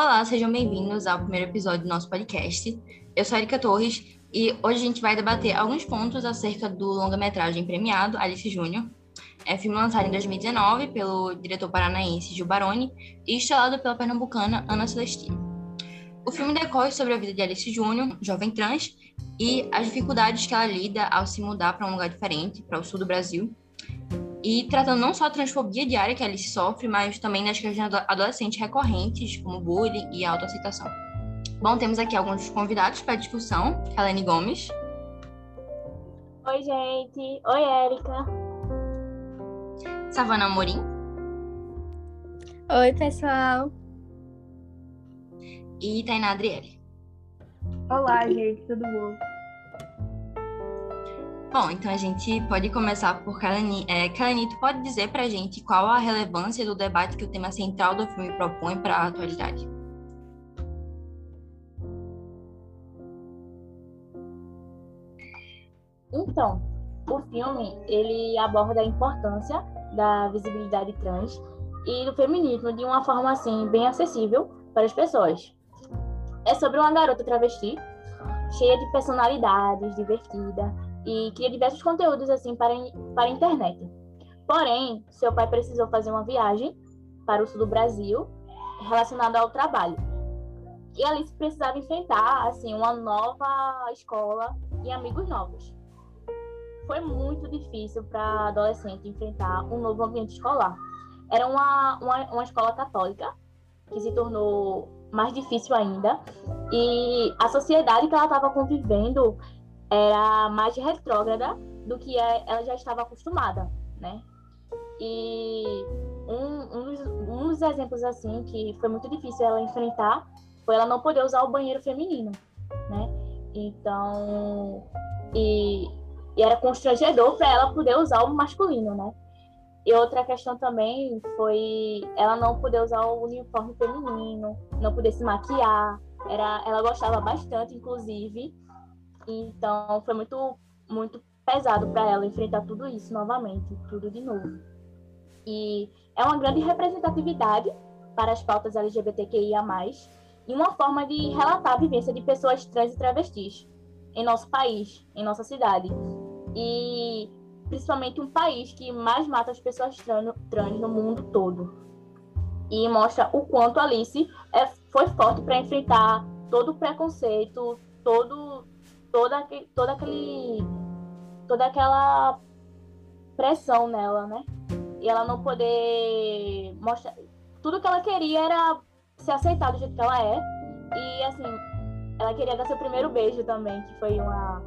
Olá, sejam bem-vindos ao primeiro episódio do nosso podcast. Eu sou a Erika Torres e hoje a gente vai debater alguns pontos acerca do longa-metragem premiado Alice Júnior. É filme lançado em 2019 pelo diretor paranaense Gil Baroni e estrelado pela pernambucana Ana Celestino. O filme decorre sobre a vida de Alice Júnior, jovem trans, e as dificuldades que ela lida ao se mudar para um lugar diferente, para o sul do Brasil, e tratando não só a transfobia diária que a Alice sofre, mas também das questões adolescentes recorrentes, como bullying e autoaceitação. Bom, temos aqui alguns convidados para a discussão. Helene Gomes. Oi, gente. Oi, Érica. Savana Amorim. Oi, pessoal. E Tainá Adriele. Olá, gente. Tudo bom? Bom, então a gente pode começar por Kalani. É, Kalani, tu pode dizer para a gente qual a relevância do debate que o tema central do filme propõe para a atualidade? Então, o filme ele aborda a importância da visibilidade trans e do feminismo de uma forma assim bem acessível para as pessoas. É sobre uma garota travesti cheia de personalidades, divertida, e cria diversos conteúdos assim para, para a internet. Porém, seu pai precisou fazer uma viagem para o sul do Brasil relacionada ao trabalho. E Alice precisava enfrentar assim uma nova escola e amigos novos. Foi muito difícil para a adolescente enfrentar um novo ambiente escolar. Era uma, uma, uma escola católica que se tornou mais difícil ainda. E a sociedade que ela estava convivendo era mais retrógrada do que é, ela já estava acostumada, né? E um, um, dos, um dos exemplos, assim, que foi muito difícil ela enfrentar foi ela não poder usar o banheiro feminino, né? Então, e, e era constrangedor para ela poder usar o masculino, né? E outra questão também foi ela não poder usar o uniforme feminino, não poder se maquiar. Era, ela gostava bastante, inclusive, então foi muito, muito pesado para ela enfrentar tudo isso novamente, tudo de novo. E é uma grande representatividade para as pautas LGBTQIA+, e uma forma de relatar a vivência de pessoas trans e travestis em nosso país, em nossa cidade. E principalmente um país que mais mata as pessoas trans, no mundo todo. E mostra o quanto Alice é, foi forte para enfrentar todo o preconceito, todo toda, toda aquele toda aquela pressão nela, né? E ela não poder mostrar tudo que ela queria era se aceitar do jeito que ela é e assim ela queria dar seu primeiro beijo também, que foi uma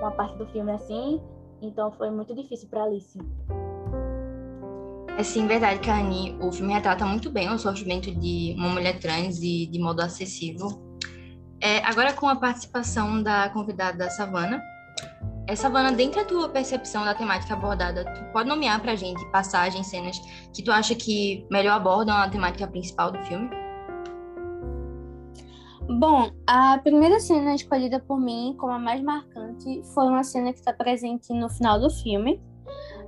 uma parte do filme assim, então foi muito difícil para Alice. É sim, verdade, Kani. O filme retrata muito bem o sofrimento de uma mulher trans e de modo acessível é, agora com a participação da convidada Savana. É, Savana, dentro da tua percepção da temática abordada, tu pode nomear pra gente passagens, cenas que tu acha que melhor abordam a temática principal do filme? Bom, a primeira cena escolhida por mim como a mais marcante foi uma cena que está presente no final do filme.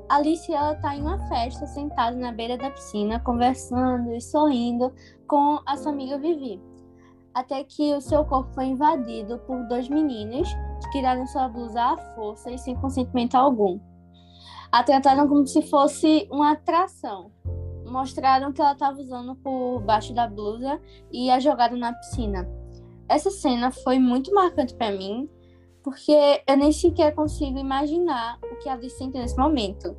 Alice ela está em uma festa sentada na beira da piscina, conversando e sorrindo com a sua amiga Vivi até que o seu corpo foi invadido por dois meninos que tiraram sua blusa à força e sem consentimento algum. A trataram como se fosse uma atração. Mostraram que ela estava usando por baixo da blusa e a jogaram na piscina. Essa cena foi muito marcante para mim, porque eu nem sequer consigo imaginar o que ela sente nesse momento.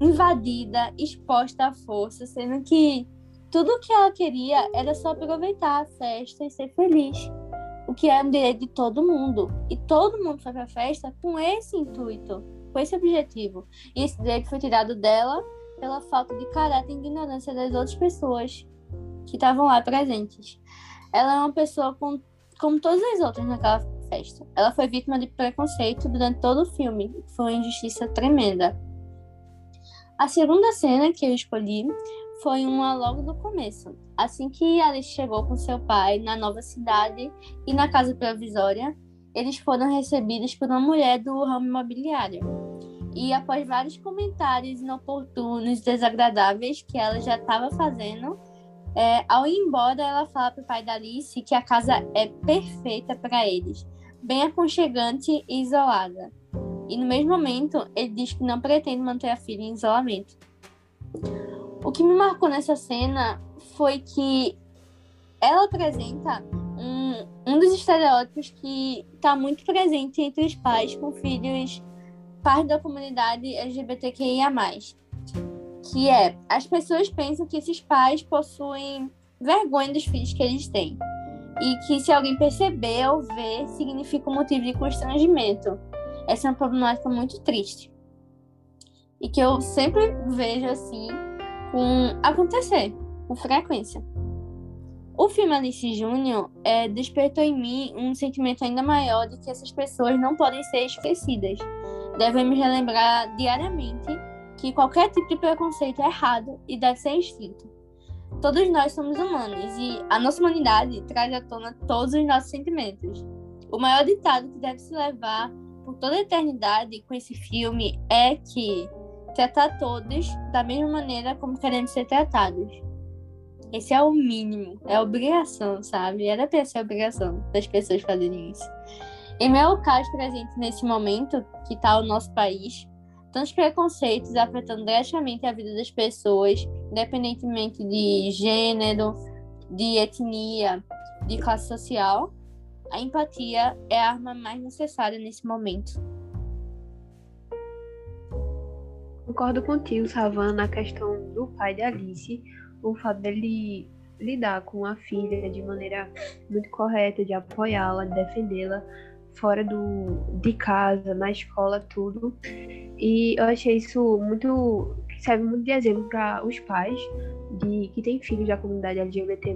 Invadida, exposta à força, sendo que tudo que ela queria era só aproveitar a festa e ser feliz, o que é um direito de todo mundo. E todo mundo foi para a festa com esse intuito, com esse objetivo. E esse direito foi tirado dela pela falta de caráter e ignorância das outras pessoas que estavam lá presentes. Ela é uma pessoa com, como todas as outras naquela festa. Ela foi vítima de preconceito durante todo o filme. Foi uma injustiça tremenda. A segunda cena que eu escolhi foi uma logo do começo. Assim que Alice chegou com seu pai na nova cidade e na casa provisória, eles foram recebidos por uma mulher do ramo imobiliário. E após vários comentários inoportunos, desagradáveis que ela já estava fazendo, É, ao ir embora, ela fala para o pai da Alice que a casa é perfeita para eles, bem aconchegante e isolada. E no mesmo momento, ele diz que não pretende manter a filha em isolamento. O que me marcou nessa cena foi que ela apresenta um, um dos estereótipos que está muito presente entre os pais com filhos parte da comunidade LGBTQIA+, que é as pessoas pensam que esses pais possuem vergonha dos filhos que eles têm e que se alguém perceber ou ver significa um motivo de constrangimento. Essa é uma problemática muito triste e que eu sempre vejo assim com acontecer com frequência. O filme Alice Júnior é, despertou em mim um sentimento ainda maior de que essas pessoas não podem ser esquecidas. Devemos relembrar diariamente que qualquer tipo de preconceito é errado e deve ser extinto. Todos nós somos humanos e a nossa humanidade traz à tona todos os nossos sentimentos. O maior ditado que deve se levar por toda a eternidade com esse filme é que tratar todos da mesma maneira como queremos ser tratados. Esse é o mínimo, é obrigação, sabe? Era pra ser obrigação das pessoas fazerem isso. Em meu caso presente nesse momento que está o nosso país, tantos preconceitos afetando drasticamente a vida das pessoas, independentemente de gênero, de etnia, de classe social, a empatia é a arma mais necessária nesse momento. Concordo contigo, Savana, na questão do pai de Alice, o fato dele lidar com a filha de maneira muito correta, de apoiá-la, de defendê-la fora do, de casa, na escola, tudo. E eu achei isso muito. serve muito de exemplo para os pais de que têm filhos da comunidade LGBT.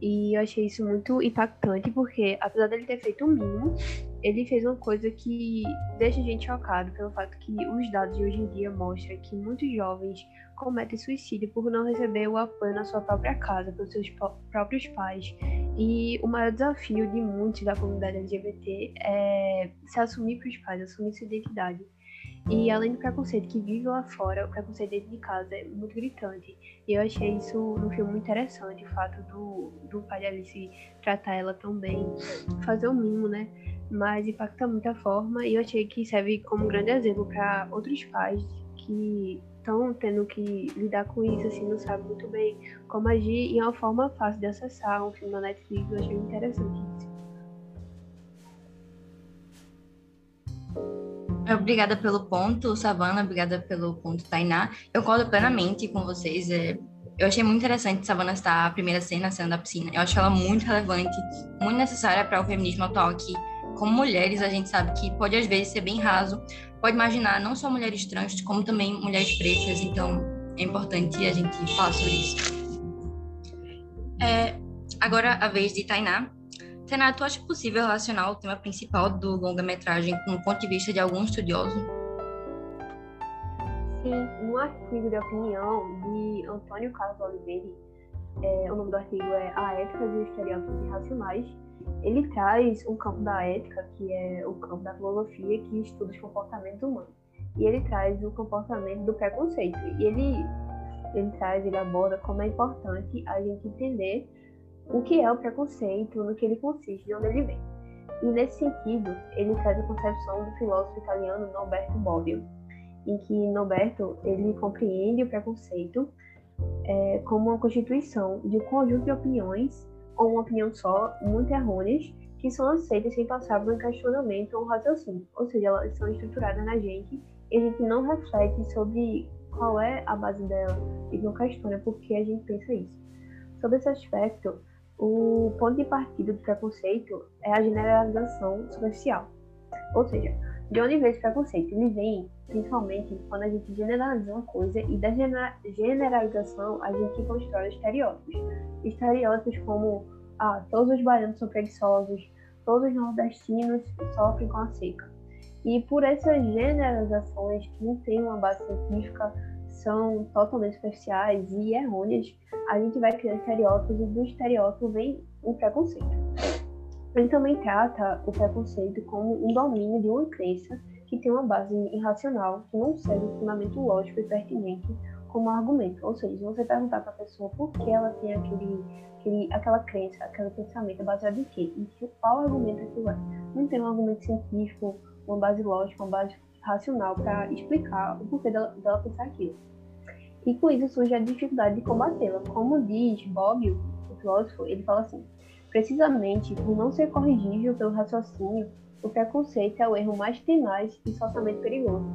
E eu achei isso muito impactante, porque apesar dele ter feito o mínimo, ele fez uma coisa que deixa a gente chocado pelo fato que os dados de hoje em dia mostram que muitos jovens cometem suicídio por não receber o apoio na sua própria casa, pelos seus próprios pais. E o maior desafio de muitos da comunidade LGBT é se assumir para os pais, assumir sua identidade. E além do preconceito que vive lá fora, o preconceito dentro de casa é muito gritante. E eu achei isso no filme muito interessante, o fato do, do pai de Alice tratar ela tão bem, fazer o mínimo, né? Mas impacta muito a forma e eu achei que serve como um grande exemplo para outros pais que estão tendo que lidar com isso, assim, não sabe muito bem como agir, e é uma forma fácil de acessar um filme na Netflix, eu achei interessante Obrigada pelo ponto, Savana, obrigada pelo ponto, Tainá. Eu concordo plenamente com vocês. É, eu achei muito interessante Savana estar a primeira cena, cena da piscina. Eu acho ela muito relevante, muito necessária para o feminismo atual, que como mulheres a gente sabe que pode às vezes ser bem raso, pode imaginar não só mulheres trans, como também mulheres pretas, então é importante a gente falar sobre isso. É, agora a vez de Tainá. Tu acha possível relacionar o tema principal do longa-metragem com o ponto de vista de algum estudioso? Sim, no artigo de opinião de Antônio Carlos Oliveira, é, o nome do artigo é A Ética e os Estereótipos Irracionais, ele traz um campo da ética, que é o campo da filosofia, que estuda os comportamentos humanos. E ele traz o comportamento do preconceito. E ele, ele traz, ele aborda como é importante a gente entender o que é o preconceito, no que ele consiste, de onde ele vem. E nesse sentido, ele traz a concepção do filósofo italiano Norberto Bobbio, em que Norberto ele compreende o preconceito é, como uma constituição de um conjunto de opiniões ou uma opinião só, muito errôneas, que são aceitas sem passar por um questionamento ou um raciocínio. Ou seja, elas são estruturadas na gente e a gente não reflete sobre qual é a base dela e não questiona por que a gente pensa isso. Sobre esse aspecto, o ponto de partida do preconceito é a generalização superficial. Ou seja, de onde vem esse preconceito? Ele vem principalmente quando a gente generaliza uma coisa e da generalização a gente constrói estereótipos. Estereótipos como ah, todos os baianos são preguiçosos, todos os nordestinos sofrem com a seca. E por essas generalizações que não têm uma base científica, são totalmente superficiais e errôneas, a gente vai criar estereótipos e do estereótipo vem o preconceito. Ele também trata o preconceito como um domínio de uma crença que tem uma base irracional, que não segue um fundamento lógico e pertinente, como argumento. Ou seja, você perguntar para a pessoa por que ela tem aquele, aquele, aquela crença, aquele pensamento baseado em quê? E qual argumento aquilo é. Não tem um argumento científico, uma base lógica, uma base racional para explicar o porquê dela, dela pensar aquilo. E com isso surge a dificuldade de combatê-la. Como diz Bobbio, o filósofo, ele fala assim: precisamente por não ser corrigível pelo raciocínio, o preconceito é o erro mais tenaz e socialmente perigoso.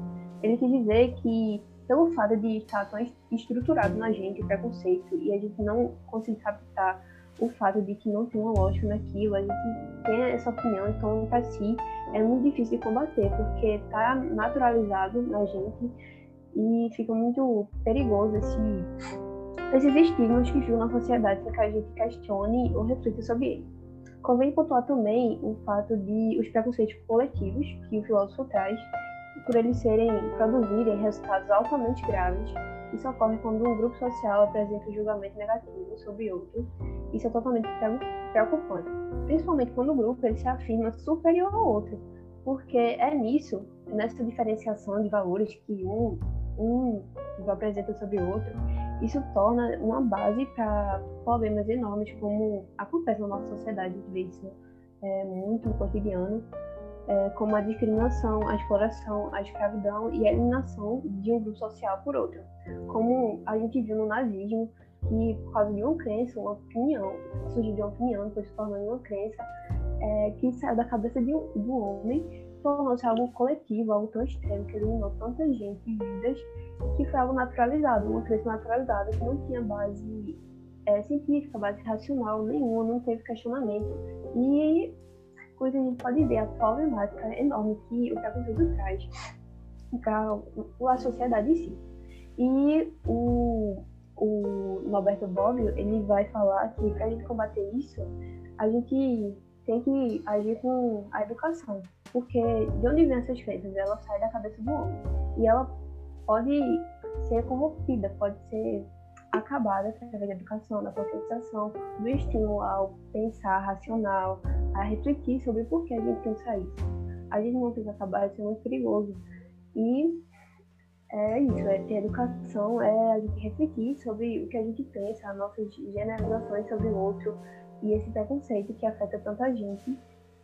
Ele quis dizer que, pelo fato de estar tão estruturado na gente o preconceito e a gente não conseguir captar o fato de que não tem uma lógica naquilo, a gente tem essa opinião, então para si é muito difícil de combater, porque está naturalizado na gente e fica muito perigoso esse, esses estigmas que ficam na sociedade sem que a gente questione ou reflita sobre ele. Convém pontuar também o fato de os preconceitos coletivos que o filósofo traz, por eles serem produzirem resultados altamente graves. Isso ocorre quando um grupo social apresenta um julgamento negativo sobre outro. Isso é totalmente preocupante, principalmente quando o grupo ele se afirma superior ao outro, porque é nisso, nessa diferenciação de valores que um um apresenta sobre o outro, isso torna uma base para problemas enormes, como acontece na nossa sociedade, vê isso é, muito no cotidiano, é, como a discriminação, a exploração, a escravidão e a eliminação de um grupo social por outro. Como a gente viu no nazismo, que por causa de uma crença, uma opinião, surgiu de uma opinião, depois se tornou uma crença, é, que saiu da cabeça de um, homem tornou-se algo coletivo, algo tão extremo, que eliminou tanta gente e vidas, que foi algo naturalizado, uma crença naturalizada, que não tinha base é, científica, base racional nenhuma, não teve questionamento. E com isso a gente pode ver a problemática enorme que o preconceito traz para a sociedade em si. E o, o Norberto Bobbio, ele vai falar que para a gente combater isso, a gente tem que agir com a educação. Porque de onde vem essas crenças? Ela sai da cabeça do homem. E ela pode ser corrompida, pode ser acabada através da educação, da conscientização, do estímulo ao pensar racional, a refletir sobre por que a gente pensa isso. A gente não precisa acabar, isso é muito perigoso. E é isso, é ter educação, é a gente refletir sobre o que a gente pensa, as nossas generalizações sobre o outro e esse preconceito que afeta tanta gente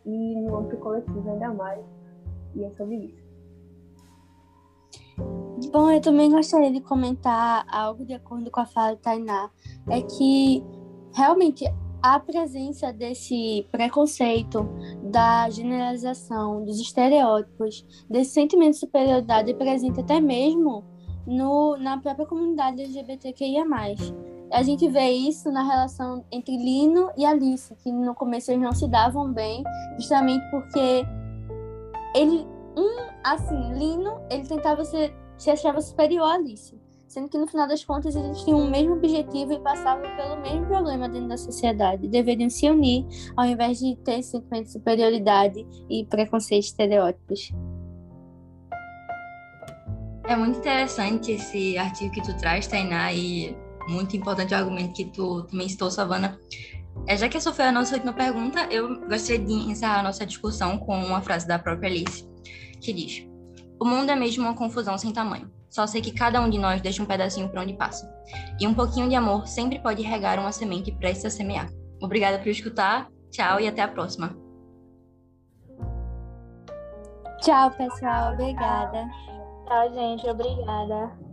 e no âmbito coletivo ainda mais. E é sobre isso. Bom, eu também gostaria de comentar algo de acordo com a fala de Tainá, é que realmente a presença desse preconceito, da generalização, dos estereótipos, desse sentimento de superioridade presente até mesmo no, na própria comunidade LGBTQIA+. A gente vê isso na relação entre Lino e Alice, que no começo eles não se davam bem, justamente porque ele, um, assim, Lino, ele tentava ser, se achava superior a Alice, sendo que no final das contas eles tinham o mesmo objetivo e passavam pelo mesmo problema dentro da sociedade. Deveriam se unir ao invés de ter sentimento de superioridade e preconceito estereótipos. É muito interessante esse artigo que tu traz, Tainá, e muito importante o argumento que tu também citou, Savana. É, já que essa foi a nossa última pergunta, eu gostaria de encerrar a nossa discussão com uma frase da própria Alice, que diz: O mundo é mesmo uma confusão sem tamanho. Só sei que cada um de nós deixa um pedacinho para onde passa. E um pouquinho de amor sempre pode regar uma semente prestes a semear. Obrigada por escutar, tchau e até a próxima. Tchau, pessoal. Obrigada. Tchau, gente. Obrigada.